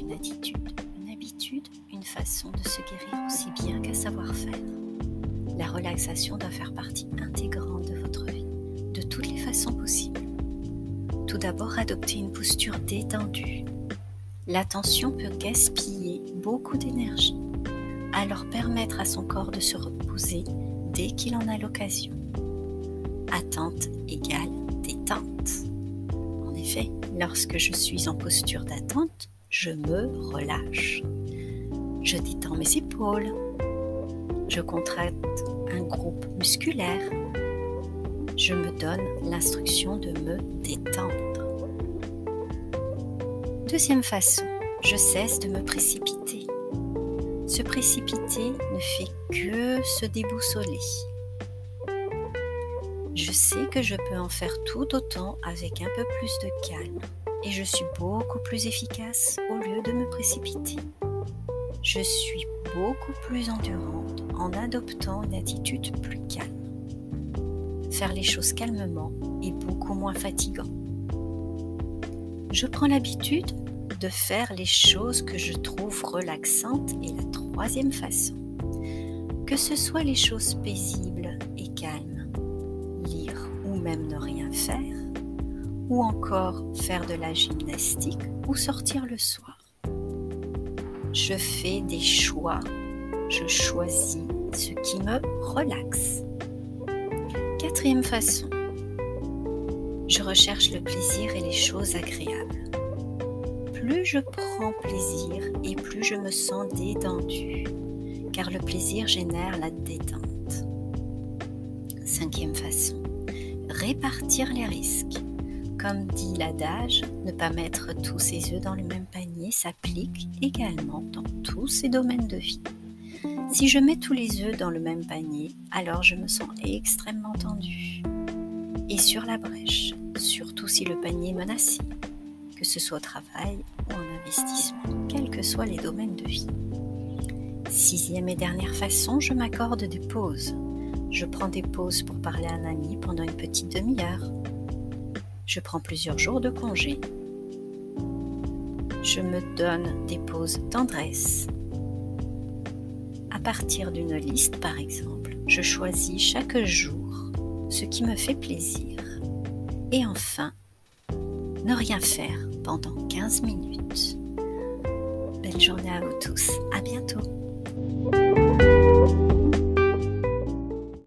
une attitude, une habitude, une façon de se guérir aussi bien qu'un savoir-faire. La relaxation doit faire partie intégrante de votre vie, de toutes les façons possibles. Tout d'abord, adopter une posture détendue. L'attention peut gaspiller beaucoup d'énergie, alors permettre à son corps de se reposer dès qu'il en a l'occasion. Attente égale détente. En effet, lorsque je suis en posture d'attente, je me relâche. Je détends mes épaules. Je contracte un groupe musculaire. Je me donne l'instruction de me détendre. Deuxième façon, je cesse de me précipiter. Se précipiter ne fait que se déboussoler. Je sais que je peux en faire tout autant avec un peu plus de calme et je suis beaucoup plus efficace au lieu de me précipiter. Je suis beaucoup plus endurante en adoptant une attitude plus calme. Faire les choses calmement est beaucoup moins fatigant. Je prends l'habitude de faire les choses que je trouve relaxantes et la troisième façon. Que ce soit les choses paisibles et calmes, lire ou même ne rien faire, ou encore faire de la gymnastique ou sortir le soir. Je fais des choix, je choisis ce qui me relaxe. Quatrième façon, je recherche le plaisir et les choses agréables. Plus je prends plaisir et plus je me sens détendue, car le plaisir génère la détente. Cinquième façon, répartir les risques. Comme dit l'adage, ne pas mettre tous ses œufs dans le même panier s'applique également dans tous ces domaines de vie. Si je mets tous les œufs dans le même panier, alors je me sens extrêmement tendue et sur la brèche, surtout si le panier est menacé, que ce soit au travail ou en investissement, quels que soient les domaines de vie. Sixième et dernière façon, je m'accorde des pauses. Je prends des pauses pour parler à un ami pendant une petite demi-heure je prends plusieurs jours de congé. Je me donne des pauses tendresse. À partir d'une liste, par exemple, je choisis chaque jour ce qui me fait plaisir. Et enfin, ne rien faire pendant 15 minutes. Belle journée à vous tous. À bientôt.